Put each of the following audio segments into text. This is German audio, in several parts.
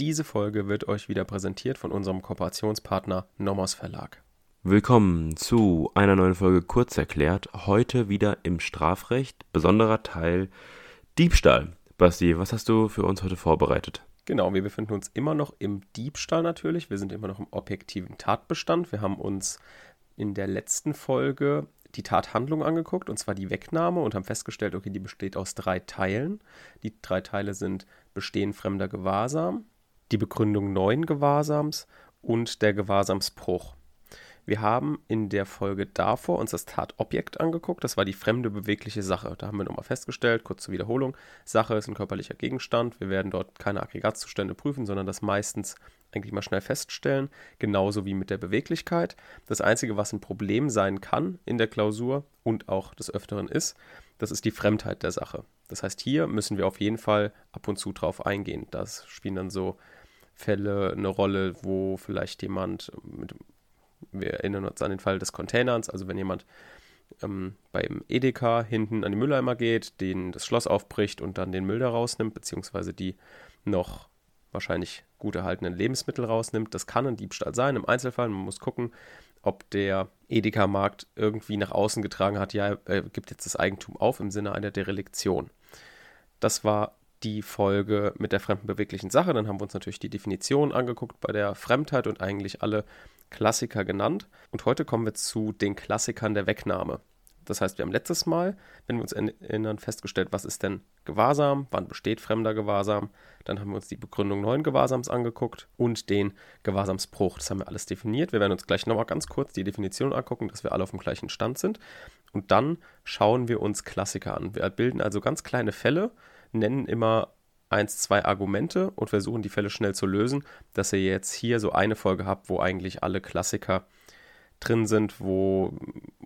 diese Folge wird euch wieder präsentiert von unserem Kooperationspartner Nomos Verlag. Willkommen zu einer neuen Folge Kurz erklärt. Heute wieder im Strafrecht, besonderer Teil Diebstahl. Basti, was hast du für uns heute vorbereitet? Genau, wir befinden uns immer noch im Diebstahl natürlich. Wir sind immer noch im objektiven Tatbestand. Wir haben uns in der letzten Folge die Tathandlung angeguckt, und zwar die Wegnahme, und haben festgestellt, okay, die besteht aus drei Teilen. Die drei Teile sind Bestehen fremder Gewahrsam, die Begründung neuen Gewahrsams und der Gewahrsamsbruch. Wir haben in der Folge davor uns das Tatobjekt angeguckt. Das war die fremde bewegliche Sache. Da haben wir nochmal festgestellt, kurz zur Wiederholung, Sache ist ein körperlicher Gegenstand. Wir werden dort keine Aggregatzustände prüfen, sondern das meistens eigentlich mal schnell feststellen, genauso wie mit der Beweglichkeit. Das Einzige, was ein Problem sein kann in der Klausur und auch des Öfteren ist, das ist die Fremdheit der Sache. Das heißt, hier müssen wir auf jeden Fall ab und zu drauf eingehen. Das spielen dann so Fälle eine Rolle, wo vielleicht jemand mit wir erinnern uns an den Fall des Containers, also wenn jemand ähm, beim Edeka hinten an die Mülleimer geht, den das Schloss aufbricht und dann den Müll da rausnimmt, beziehungsweise die noch wahrscheinlich gut erhaltenen Lebensmittel rausnimmt. Das kann ein Diebstahl sein im Einzelfall. Man muss gucken, ob der Edeka-Markt irgendwie nach außen getragen hat, ja, er gibt jetzt das Eigentum auf im Sinne einer Dereliktion. Das war die Folge mit der fremden beweglichen Sache. Dann haben wir uns natürlich die Definition angeguckt bei der Fremdheit und eigentlich alle Klassiker genannt. Und heute kommen wir zu den Klassikern der Wegnahme. Das heißt, wir haben letztes Mal, wenn wir uns erinnern, festgestellt, was ist denn Gewahrsam, wann besteht fremder Gewahrsam. Dann haben wir uns die Begründung neuen Gewahrsams angeguckt und den Gewahrsamsbruch. Das haben wir alles definiert. Wir werden uns gleich nochmal ganz kurz die Definition angucken, dass wir alle auf dem gleichen Stand sind. Und dann schauen wir uns Klassiker an. Wir bilden also ganz kleine Fälle, nennen immer eins, zwei Argumente und versuchen die Fälle schnell zu lösen, dass ihr jetzt hier so eine Folge habt, wo eigentlich alle Klassiker drin sind, wo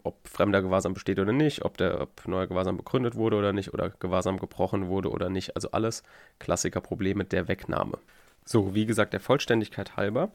ob fremder Gewahrsam besteht oder nicht, ob der ob neuer Gewahrsam begründet wurde oder nicht oder Gewahrsam gebrochen wurde oder nicht. Also alles Klassikerprobleme der Wegnahme. So, wie gesagt, der Vollständigkeit halber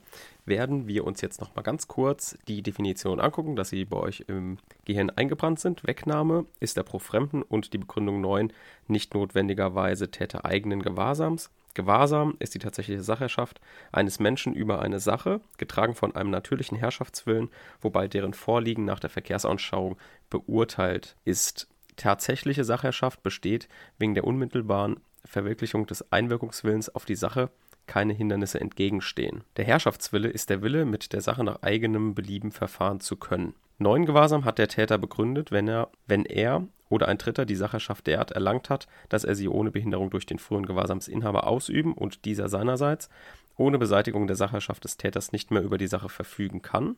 werden wir uns jetzt nochmal ganz kurz die Definition angucken, dass sie bei euch im Gehirn eingebrannt sind. Wegnahme ist der pro Fremden und die Begründung 9 nicht notwendigerweise Täter eigenen Gewahrsams. Gewahrsam ist die tatsächliche Sachherrschaft eines Menschen über eine Sache, getragen von einem natürlichen Herrschaftswillen, wobei deren Vorliegen nach der Verkehrsanschauung beurteilt ist. Tatsächliche Sachherrschaft besteht wegen der unmittelbaren Verwirklichung des Einwirkungswillens auf die Sache keine Hindernisse entgegenstehen. Der Herrschaftswille ist der Wille, mit der Sache nach eigenem Belieben verfahren zu können. Neuen Gewahrsam hat der Täter begründet, wenn er, wenn er oder ein Dritter die Sacherschaft derart erlangt hat, dass er sie ohne Behinderung durch den früheren Gewahrsamsinhaber ausüben und dieser seinerseits ohne Beseitigung der Sacherschaft des Täters nicht mehr über die Sache verfügen kann.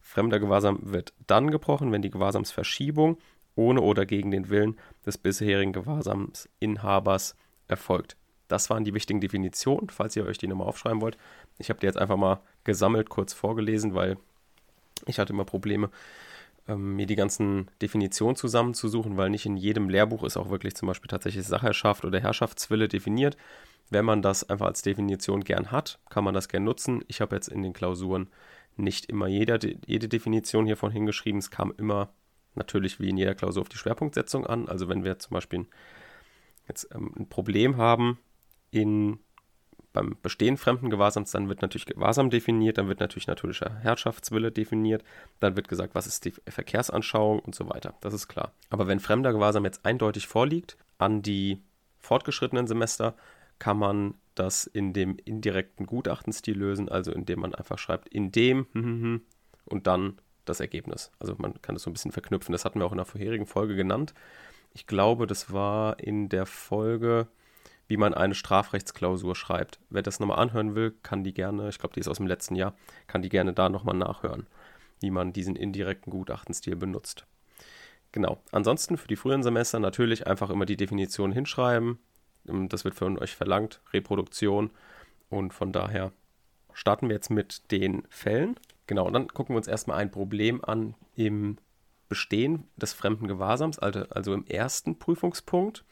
Fremder Gewahrsam wird dann gebrochen, wenn die Gewahrsamsverschiebung ohne oder gegen den Willen des bisherigen Gewahrsamsinhabers erfolgt. Das waren die wichtigen Definitionen, falls ihr euch die nochmal aufschreiben wollt. Ich habe die jetzt einfach mal gesammelt, kurz vorgelesen, weil ich hatte immer Probleme, ähm, mir die ganzen Definitionen zusammenzusuchen, weil nicht in jedem Lehrbuch ist auch wirklich zum Beispiel tatsächlich Sachherrschaft oder Herrschaftswille definiert. Wenn man das einfach als Definition gern hat, kann man das gern nutzen. Ich habe jetzt in den Klausuren nicht immer jeder, jede Definition hiervon hingeschrieben. Es kam immer natürlich wie in jeder Klausur auf die Schwerpunktsetzung an. Also wenn wir zum Beispiel jetzt ähm, ein Problem haben, in, beim Bestehen fremden Gewahrsams, dann wird natürlich Gewahrsam definiert, dann wird natürlich natürlicher Herrschaftswille definiert, dann wird gesagt, was ist die Verkehrsanschauung und so weiter. Das ist klar. Aber wenn fremder Gewahrsam jetzt eindeutig vorliegt, an die fortgeschrittenen Semester kann man das in dem indirekten Gutachtenstil lösen, also indem man einfach schreibt, in dem hm, hm, hm, und dann das Ergebnis. Also man kann das so ein bisschen verknüpfen. Das hatten wir auch in der vorherigen Folge genannt. Ich glaube, das war in der Folge wie man eine Strafrechtsklausur schreibt. Wer das nochmal anhören will, kann die gerne, ich glaube, die ist aus dem letzten Jahr, kann die gerne da nochmal nachhören, wie man diesen indirekten Gutachtenstil benutzt. Genau. Ansonsten für die früheren Semester natürlich einfach immer die Definition hinschreiben. Ähm, das wird von euch verlangt, Reproduktion. Und von daher starten wir jetzt mit den Fällen. Genau, und dann gucken wir uns erstmal ein Problem an im Bestehen des fremden Gewahrsams, also, also im ersten Prüfungspunkt.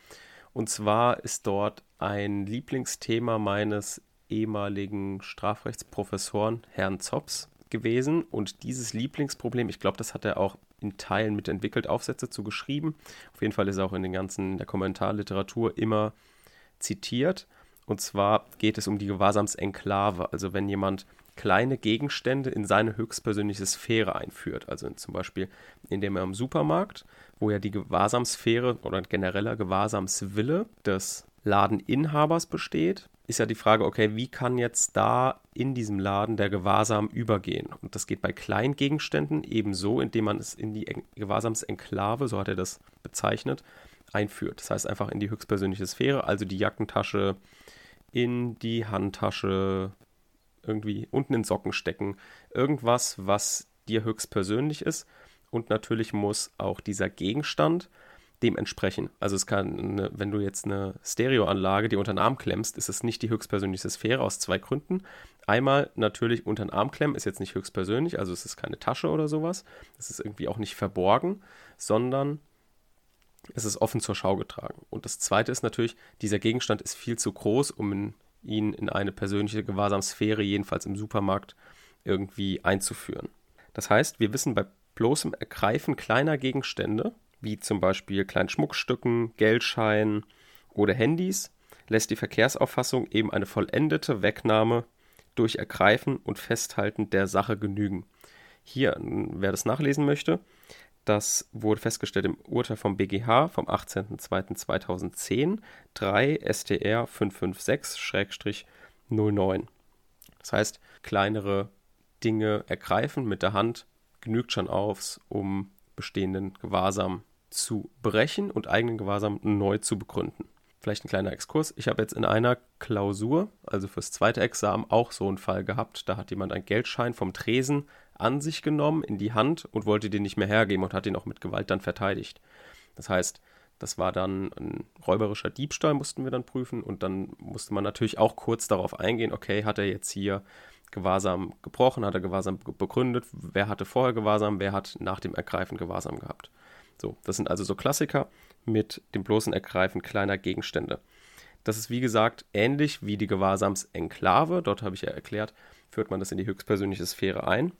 Und zwar ist dort ein Lieblingsthema meines ehemaligen Strafrechtsprofessoren, Herrn Zops, gewesen. Und dieses Lieblingsproblem, ich glaube, das hat er auch in Teilen mitentwickelt, Aufsätze zu geschrieben. Auf jeden Fall ist er auch in den ganzen, der Kommentarliteratur immer zitiert. Und zwar geht es um die Gewahrsamsenklave. Also wenn jemand kleine Gegenstände in seine höchstpersönliche Sphäre einführt. Also zum Beispiel, indem er im Supermarkt, wo ja die Gewahrsamssphäre oder genereller Gewahrsamswille des Ladeninhabers besteht, ist ja die Frage, okay, wie kann jetzt da in diesem Laden der Gewahrsam übergehen? Und das geht bei kleinen Gegenständen ebenso, indem man es in die Gewahrsamsenklave, so hat er das bezeichnet, einführt. Das heißt einfach in die höchstpersönliche Sphäre, also die Jackentasche, in die Handtasche, irgendwie unten in Socken stecken. Irgendwas, was dir höchstpersönlich ist. Und natürlich muss auch dieser Gegenstand dementsprechend. Also es kann, eine, wenn du jetzt eine Stereoanlage dir unter den Arm klemmst, ist es nicht die höchstpersönliche Sphäre aus zwei Gründen. Einmal natürlich unter den Arm klemmen ist jetzt nicht höchstpersönlich, also es ist keine Tasche oder sowas. Es ist irgendwie auch nicht verborgen, sondern es ist offen zur Schau getragen. Und das zweite ist natürlich, dieser Gegenstand ist viel zu groß, um ihn in eine persönliche Gewahrsamsphäre, jedenfalls im Supermarkt, irgendwie einzuführen. Das heißt, wir wissen bei bloßem Ergreifen kleiner Gegenstände, wie zum Beispiel kleinen Schmuckstücken, Geldscheinen oder Handys, lässt die Verkehrsauffassung eben eine vollendete Wegnahme durch Ergreifen und Festhalten der Sache genügen. Hier, wer das nachlesen möchte, das wurde festgestellt im Urteil vom BGH vom 18.02.2010, 3 STR 556-09. Das heißt, kleinere Dinge ergreifen mit der Hand genügt schon aus, um bestehenden Gewahrsam zu brechen und eigenen Gewahrsam neu zu begründen. Vielleicht ein kleiner Exkurs. Ich habe jetzt in einer Klausur, also fürs zweite Examen, auch so einen Fall gehabt. Da hat jemand einen Geldschein vom Tresen an sich genommen, in die Hand und wollte den nicht mehr hergeben und hat ihn auch mit Gewalt dann verteidigt. Das heißt, das war dann ein räuberischer Diebstahl, mussten wir dann prüfen. Und dann musste man natürlich auch kurz darauf eingehen, okay, hat er jetzt hier Gewahrsam gebrochen, hat er Gewahrsam begründet, wer hatte vorher Gewahrsam, wer hat nach dem Ergreifen Gewahrsam gehabt. So, das sind also so Klassiker mit dem bloßen Ergreifen kleiner Gegenstände. Das ist wie gesagt ähnlich wie die Gewahrsamsenklave. Dort habe ich ja erklärt, führt man das in die höchstpersönliche Sphäre ein.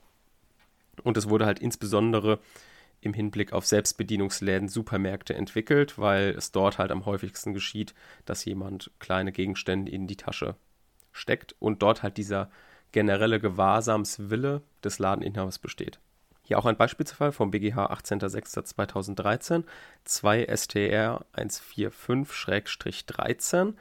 Und es wurde halt insbesondere im Hinblick auf Selbstbedienungsläden, Supermärkte entwickelt, weil es dort halt am häufigsten geschieht, dass jemand kleine Gegenstände in die Tasche steckt und dort halt dieser generelle Gewahrsamswille des Ladeninhabers besteht. Hier auch ein Beispielsfall vom BGH 18.06.2013, 2 STR 145-13.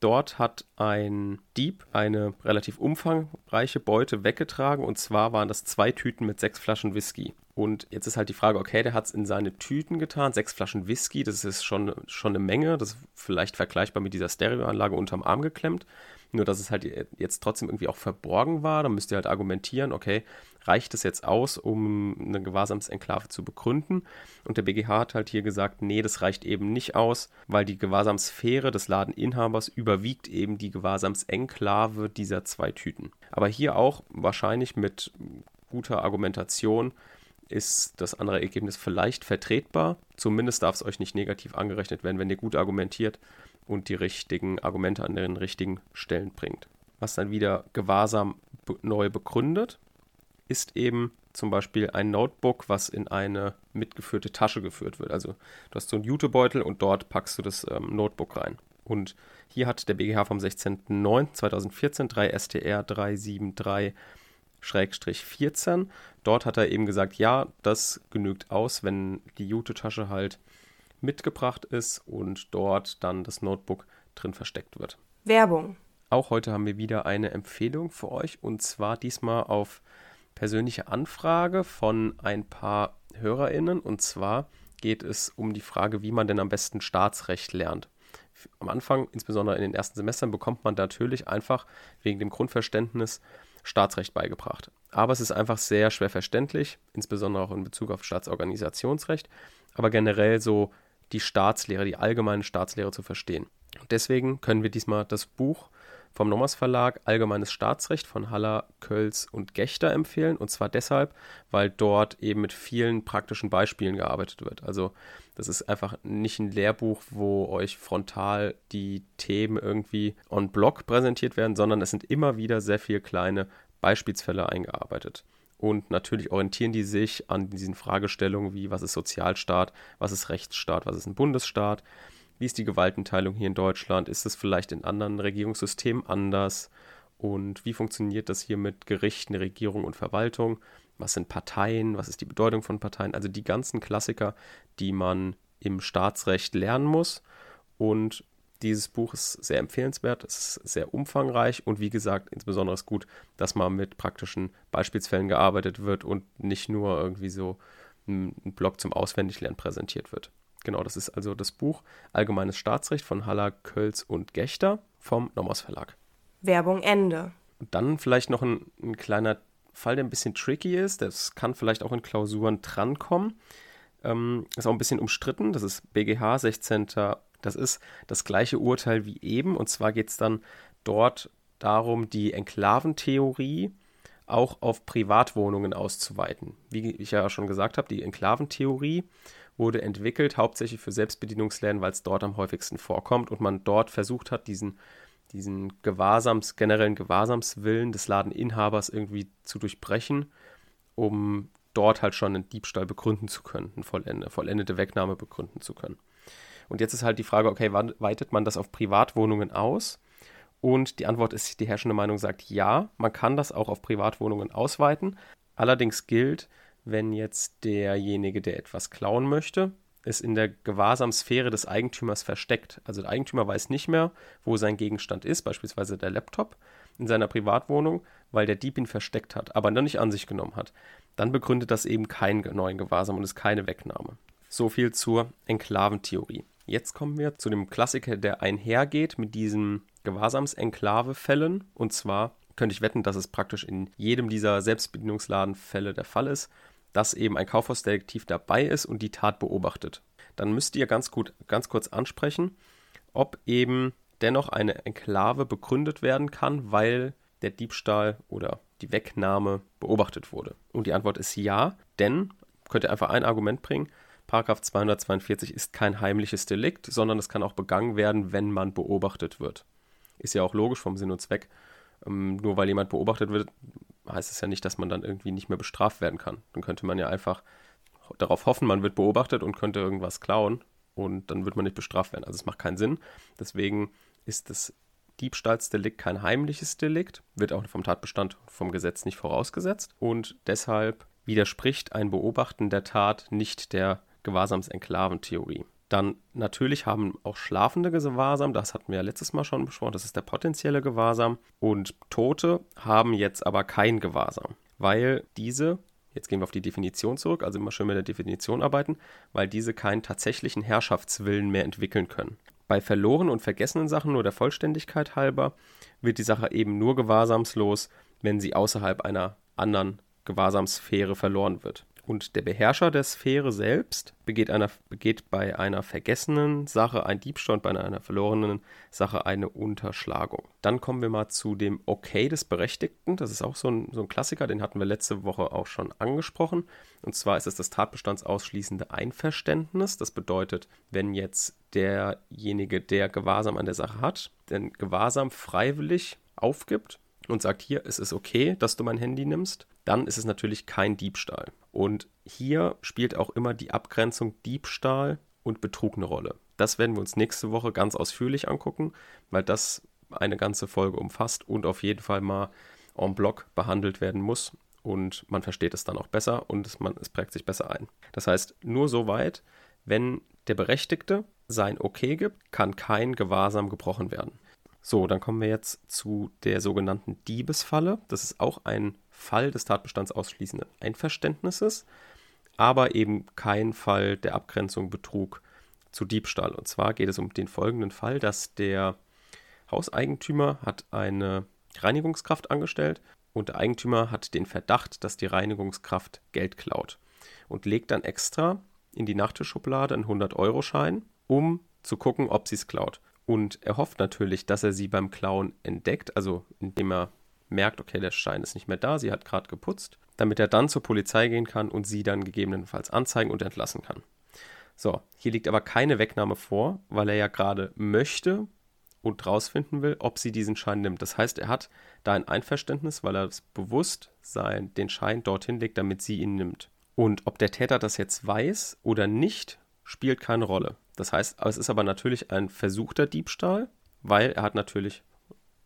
Dort hat ein Dieb eine relativ umfangreiche Beute weggetragen und zwar waren das zwei Tüten mit sechs Flaschen Whisky. Und jetzt ist halt die Frage, okay, der hat es in seine Tüten getan, sechs Flaschen Whisky, das ist schon, schon eine Menge, das ist vielleicht vergleichbar mit dieser Stereoanlage unterm Arm geklemmt. Nur, dass es halt jetzt trotzdem irgendwie auch verborgen war. Dann müsst ihr halt argumentieren, okay, reicht es jetzt aus, um eine Gewahrsamsenklave zu begründen? Und der BGH hat halt hier gesagt, nee, das reicht eben nicht aus, weil die Gewahrsamsphäre des Ladeninhabers überwiegt eben die Gewahrsamsenklave dieser zwei Tüten. Aber hier auch wahrscheinlich mit guter Argumentation ist das andere Ergebnis vielleicht vertretbar. Zumindest darf es euch nicht negativ angerechnet werden, wenn ihr gut argumentiert und die richtigen Argumente an den richtigen Stellen bringt. Was dann wieder Gewahrsam neu begründet, ist eben zum Beispiel ein Notebook, was in eine mitgeführte Tasche geführt wird. Also du hast so einen Jutebeutel und dort packst du das ähm, Notebook rein. Und hier hat der BGH vom 16.09.2014 3 STR 373-14. Dort hat er eben gesagt, ja, das genügt aus, wenn die Jute-Tasche halt mitgebracht ist und dort dann das Notebook drin versteckt wird. Werbung. Auch heute haben wir wieder eine Empfehlung für euch und zwar diesmal auf persönliche Anfrage von ein paar HörerInnen und zwar geht es um die Frage, wie man denn am besten Staatsrecht lernt. Am Anfang, insbesondere in den ersten Semestern, bekommt man natürlich einfach wegen dem Grundverständnis Staatsrecht beigebracht. Aber es ist einfach sehr schwer verständlich, insbesondere auch in Bezug auf Staatsorganisationsrecht, aber generell so die Staatslehre, die allgemeine Staatslehre zu verstehen. Und deswegen können wir diesmal das Buch vom Nommers Verlag Allgemeines Staatsrecht von Haller, Kölz und Gechter empfehlen. Und zwar deshalb, weil dort eben mit vielen praktischen Beispielen gearbeitet wird. Also das ist einfach nicht ein Lehrbuch, wo euch frontal die Themen irgendwie on block präsentiert werden, sondern es sind immer wieder sehr viele kleine Beispielsfälle eingearbeitet. Und natürlich orientieren die sich an diesen Fragestellungen wie, was ist Sozialstaat, was ist Rechtsstaat, was ist ein Bundesstaat, wie ist die Gewaltenteilung hier in Deutschland? Ist es vielleicht in anderen Regierungssystemen anders? Und wie funktioniert das hier mit Gerichten, Regierung und Verwaltung? Was sind Parteien? Was ist die Bedeutung von Parteien? Also die ganzen Klassiker, die man im Staatsrecht lernen muss. Und dieses Buch ist sehr empfehlenswert, es ist sehr umfangreich und wie gesagt, insbesondere ist gut, dass mal mit praktischen Beispielsfällen gearbeitet wird und nicht nur irgendwie so ein Blog zum Auswendiglernen präsentiert wird. Genau, das ist also das Buch Allgemeines Staatsrecht von Haller, Kölz und Gechter vom Nomos Verlag. Werbung Ende. Und dann vielleicht noch ein, ein kleiner Fall, der ein bisschen tricky ist. Das kann vielleicht auch in Klausuren drankommen. Ähm, ist auch ein bisschen umstritten. Das ist BGH 16. Das ist das gleiche Urteil wie eben. Und zwar geht es dann dort darum, die Enklaventheorie auch auf Privatwohnungen auszuweiten. Wie ich ja schon gesagt habe, die Enklaventheorie wurde entwickelt hauptsächlich für Selbstbedienungsläden, weil es dort am häufigsten vorkommt und man dort versucht hat, diesen, diesen Gewahrsams, generellen Gewahrsamswillen des Ladeninhabers irgendwie zu durchbrechen, um dort halt schon einen Diebstahl begründen zu können, eine vollende, vollendete Wegnahme begründen zu können. Und jetzt ist halt die Frage, okay, wann weitet man das auf Privatwohnungen aus? Und die Antwort ist, die herrschende Meinung sagt ja, man kann das auch auf Privatwohnungen ausweiten. Allerdings gilt, wenn jetzt derjenige, der etwas klauen möchte, es in der Gewahrsamsphäre des Eigentümers versteckt. Also der Eigentümer weiß nicht mehr, wo sein Gegenstand ist, beispielsweise der Laptop in seiner Privatwohnung, weil der Dieb ihn versteckt hat, aber noch nicht an sich genommen hat. Dann begründet das eben keinen neuen Gewahrsam und ist keine Wegnahme. So viel zur Enklaventheorie. Jetzt kommen wir zu dem Klassiker, der einhergeht mit diesen Gewahrsamsenklave-Fällen. Und zwar könnte ich wetten, dass es praktisch in jedem dieser Selbstbedienungsladenfälle der Fall ist, dass eben ein Kaufhausdetektiv dabei ist und die Tat beobachtet. Dann müsst ihr ganz gut, ganz kurz ansprechen, ob eben dennoch eine Enklave begründet werden kann, weil der Diebstahl oder die Wegnahme beobachtet wurde. Und die Antwort ist ja, denn könnt ihr einfach ein Argument bringen. Paragraph 242 ist kein heimliches Delikt, sondern es kann auch begangen werden, wenn man beobachtet wird. Ist ja auch logisch vom Sinn und Zweck. Ähm, nur weil jemand beobachtet wird, heißt es ja nicht, dass man dann irgendwie nicht mehr bestraft werden kann. Dann könnte man ja einfach darauf hoffen, man wird beobachtet und könnte irgendwas klauen und dann wird man nicht bestraft werden. Also es macht keinen Sinn. Deswegen ist das Diebstahlsdelikt kein heimliches Delikt, wird auch vom Tatbestand vom Gesetz nicht vorausgesetzt und deshalb widerspricht ein Beobachten der Tat nicht der Gewahrsamsenklaventheorie. Dann natürlich haben auch Schlafende Gewahrsam, das hatten wir ja letztes Mal schon besprochen, das ist der potenzielle Gewahrsam. Und Tote haben jetzt aber kein Gewahrsam, weil diese, jetzt gehen wir auf die Definition zurück, also immer schön mit der Definition arbeiten, weil diese keinen tatsächlichen Herrschaftswillen mehr entwickeln können. Bei verlorenen und vergessenen Sachen nur der Vollständigkeit halber wird die Sache eben nur gewahrsamslos, wenn sie außerhalb einer anderen Gewahrsamssphäre verloren wird. Und der Beherrscher der Sphäre selbst begeht, einer, begeht bei einer vergessenen Sache ein Diebstahl und bei einer verlorenen Sache eine Unterschlagung. Dann kommen wir mal zu dem Okay des Berechtigten. Das ist auch so ein, so ein Klassiker, den hatten wir letzte Woche auch schon angesprochen. Und zwar ist es das tatbestandsausschließende Einverständnis. Das bedeutet, wenn jetzt derjenige, der Gewahrsam an der Sache hat, den Gewahrsam freiwillig aufgibt und sagt, hier, es ist okay, dass du mein Handy nimmst, dann ist es natürlich kein Diebstahl. Und hier spielt auch immer die Abgrenzung Diebstahl und Betrug eine Rolle. Das werden wir uns nächste Woche ganz ausführlich angucken, weil das eine ganze Folge umfasst und auf jeden Fall mal en bloc behandelt werden muss. Und man versteht es dann auch besser und es, man, es prägt sich besser ein. Das heißt, nur so weit, wenn der Berechtigte sein Okay gibt, kann kein Gewahrsam gebrochen werden. So, dann kommen wir jetzt zu der sogenannten Diebesfalle. Das ist auch ein Fall des Tatbestands ausschließenden Einverständnisses, aber eben kein Fall der Abgrenzung Betrug zu Diebstahl. Und zwar geht es um den folgenden Fall, dass der Hauseigentümer hat eine Reinigungskraft angestellt und der Eigentümer hat den Verdacht, dass die Reinigungskraft Geld klaut und legt dann extra in die Nachttischschublade einen 100-Euro-Schein, um zu gucken, ob sie es klaut. Und er hofft natürlich, dass er sie beim Klauen entdeckt, also indem er merkt, okay, der Schein ist nicht mehr da, sie hat gerade geputzt, damit er dann zur Polizei gehen kann und sie dann gegebenenfalls anzeigen und entlassen kann. So, hier liegt aber keine Wegnahme vor, weil er ja gerade möchte und rausfinden will, ob sie diesen Schein nimmt. Das heißt, er hat da ein Einverständnis, weil er es bewusst sein, den Schein dorthin legt, damit sie ihn nimmt. Und ob der Täter das jetzt weiß oder nicht, spielt keine Rolle. Das heißt, es ist aber natürlich ein versuchter Diebstahl, weil er hat natürlich,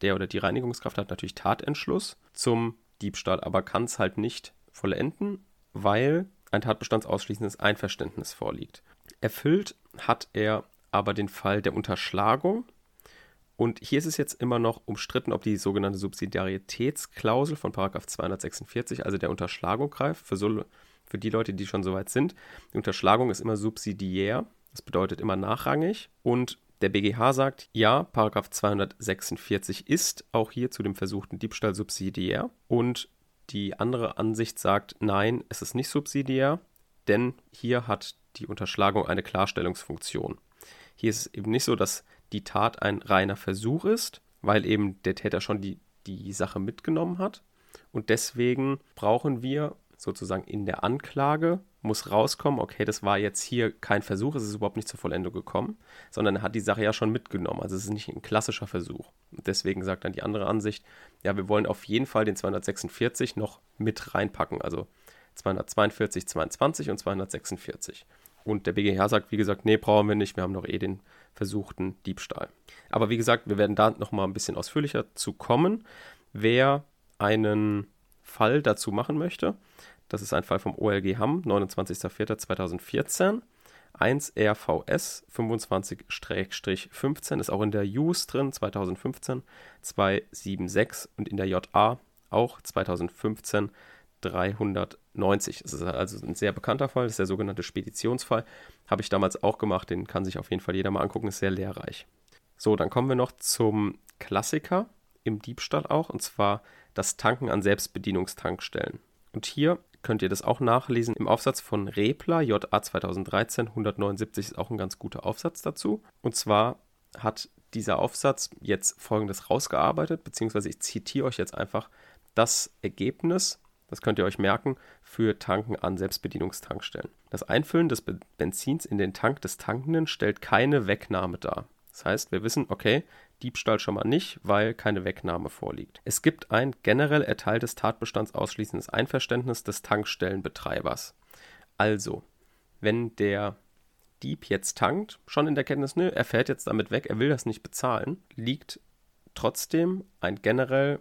der oder die Reinigungskraft hat natürlich Tatentschluss zum Diebstahl, aber kann es halt nicht vollenden, weil ein tatbestandsausschließendes Einverständnis vorliegt. Erfüllt hat er aber den Fall der Unterschlagung. Und hier ist es jetzt immer noch umstritten, ob die sogenannte Subsidiaritätsklausel von 246, also der Unterschlagung greift, für, so, für die Leute, die schon soweit sind. Die Unterschlagung ist immer subsidiär, das bedeutet immer nachrangig. Und der BGH sagt, ja, Paragraph 246 ist auch hier zu dem versuchten Diebstahl subsidiär. Und die andere Ansicht sagt, nein, es ist nicht subsidiär, denn hier hat die Unterschlagung eine Klarstellungsfunktion. Hier ist es eben nicht so, dass die Tat ein reiner Versuch ist, weil eben der Täter schon die, die Sache mitgenommen hat. Und deswegen brauchen wir sozusagen in der Anklage muss rauskommen, okay, das war jetzt hier kein Versuch, es ist überhaupt nicht zur Vollendung gekommen, sondern er hat die Sache ja schon mitgenommen. Also es ist nicht ein klassischer Versuch. Und deswegen sagt dann die andere Ansicht, ja, wir wollen auf jeden Fall den 246 noch mit reinpacken, also 242, 22 und 246. Und der BGH sagt, wie gesagt, nee, brauchen wir nicht, wir haben noch eh den versuchten Diebstahl. Aber wie gesagt, wir werden da nochmal ein bisschen ausführlicher zu kommen. Wer einen Fall dazu machen möchte, das ist ein Fall vom OLG Hamm, 29.04.2014. 1 RVS 25-15 ist auch in der JUS drin, 2015 276 und in der JA auch 2015 390. Das ist also ein sehr bekannter Fall, das ist der sogenannte Speditionsfall. Habe ich damals auch gemacht, den kann sich auf jeden Fall jeder mal angucken, ist sehr lehrreich. So, dann kommen wir noch zum Klassiker im Diebstahl auch, und zwar das Tanken an Selbstbedienungstankstellen. Und hier könnt ihr das auch nachlesen im Aufsatz von Repler, JA 2013, 179 ist auch ein ganz guter Aufsatz dazu. Und zwar hat dieser Aufsatz jetzt folgendes rausgearbeitet, beziehungsweise ich zitiere euch jetzt einfach das Ergebnis, das könnt ihr euch merken, für Tanken an Selbstbedienungstankstellen. Das Einfüllen des Benzins in den Tank des Tankenden stellt keine Wegnahme dar. Das heißt, wir wissen, okay, Diebstahl schon mal nicht, weil keine Wegnahme vorliegt. Es gibt ein generell erteiltes Tatbestands ausschließendes Einverständnis des Tankstellenbetreibers. Also, wenn der Dieb jetzt tankt, schon in der Kenntnis, nö, er fährt jetzt damit weg, er will das nicht bezahlen, liegt trotzdem ein generell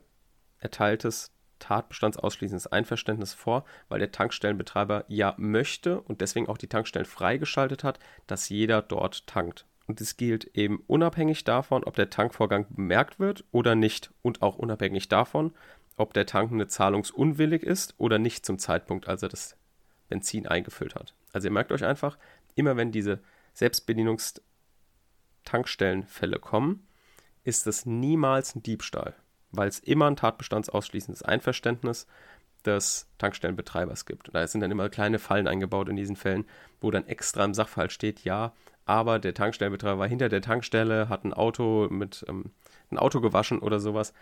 erteiltes Tatbestandsausschließendes Einverständnis vor, weil der Tankstellenbetreiber ja möchte und deswegen auch die Tankstellen freigeschaltet hat, dass jeder dort tankt. Und es gilt eben unabhängig davon, ob der Tankvorgang bemerkt wird oder nicht. Und auch unabhängig davon, ob der Tankende zahlungsunwillig ist oder nicht zum Zeitpunkt, als er das Benzin eingefüllt hat. Also ihr merkt euch einfach, immer wenn diese Selbstbedienungstankstellenfälle kommen, ist es niemals ein Diebstahl, weil es immer ein tatbestandsausschließendes Einverständnis des Tankstellenbetreibers gibt. Und da sind dann immer kleine Fallen eingebaut in diesen Fällen, wo dann extra im Sachverhalt steht, ja, aber der Tankstellenbetreiber war hinter der Tankstelle, hat ein Auto mit ähm, ein Auto gewaschen oder sowas.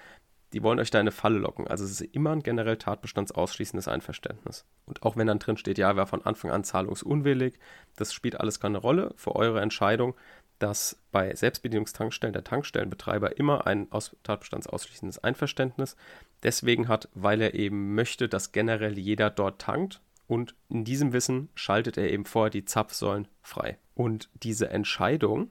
Die wollen euch da eine Falle locken. Also es ist immer ein generell tatbestandsausschließendes Einverständnis. Und auch wenn dann drin steht, ja, wer von Anfang an zahlungsunwillig, das spielt alles keine Rolle für eure Entscheidung, dass bei Selbstbedienungstankstellen der Tankstellenbetreiber immer ein aus tatbestandsausschließendes Einverständnis deswegen hat, weil er eben möchte, dass generell jeder dort tankt und in diesem Wissen schaltet er eben vorher die Zapfsäulen frei. Und diese Entscheidung,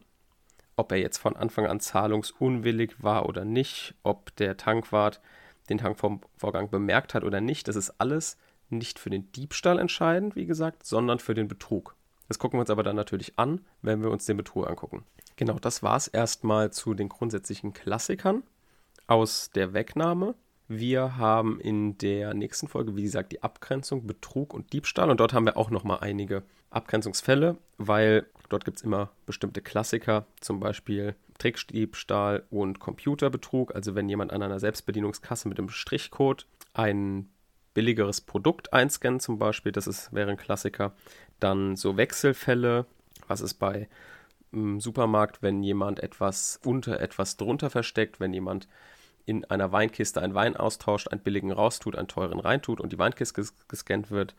ob er jetzt von Anfang an zahlungsunwillig war oder nicht, ob der Tankwart den Tankvorgang bemerkt hat oder nicht, das ist alles nicht für den Diebstahl entscheidend, wie gesagt, sondern für den Betrug. Das gucken wir uns aber dann natürlich an, wenn wir uns den Betrug angucken. Genau, das war es erstmal zu den grundsätzlichen Klassikern aus der Wegnahme. Wir haben in der nächsten Folge, wie gesagt, die Abgrenzung, Betrug und Diebstahl. Und dort haben wir auch nochmal einige Abgrenzungsfälle, weil dort gibt es immer bestimmte Klassiker, zum Beispiel Trickdiebstahl und Computerbetrug. Also wenn jemand an einer Selbstbedienungskasse mit dem Strichcode ein billigeres Produkt einscannt, zum Beispiel, das ist, wäre ein Klassiker. Dann so Wechselfälle, was ist bei im Supermarkt, wenn jemand etwas unter etwas drunter versteckt, wenn jemand in einer Weinkiste einen Wein austauscht, einen billigen raustut, einen teuren reintut und die Weinkiste ges gescannt wird.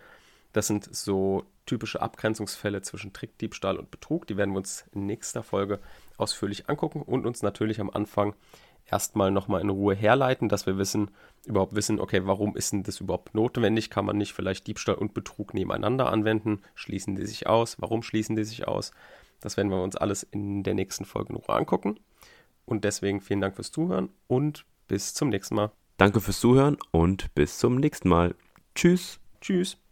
Das sind so typische Abgrenzungsfälle zwischen Trickdiebstahl und Betrug. Die werden wir uns in nächster Folge ausführlich angucken und uns natürlich am Anfang erstmal nochmal in Ruhe herleiten, dass wir wissen, überhaupt wissen, okay, warum ist denn das überhaupt notwendig? Kann man nicht vielleicht Diebstahl und Betrug nebeneinander anwenden? Schließen die sich aus? Warum schließen die sich aus? Das werden wir uns alles in der nächsten Folge in Ruhe angucken. Und deswegen vielen Dank fürs Zuhören und bis zum nächsten Mal. Danke fürs Zuhören und bis zum nächsten Mal. Tschüss. Tschüss.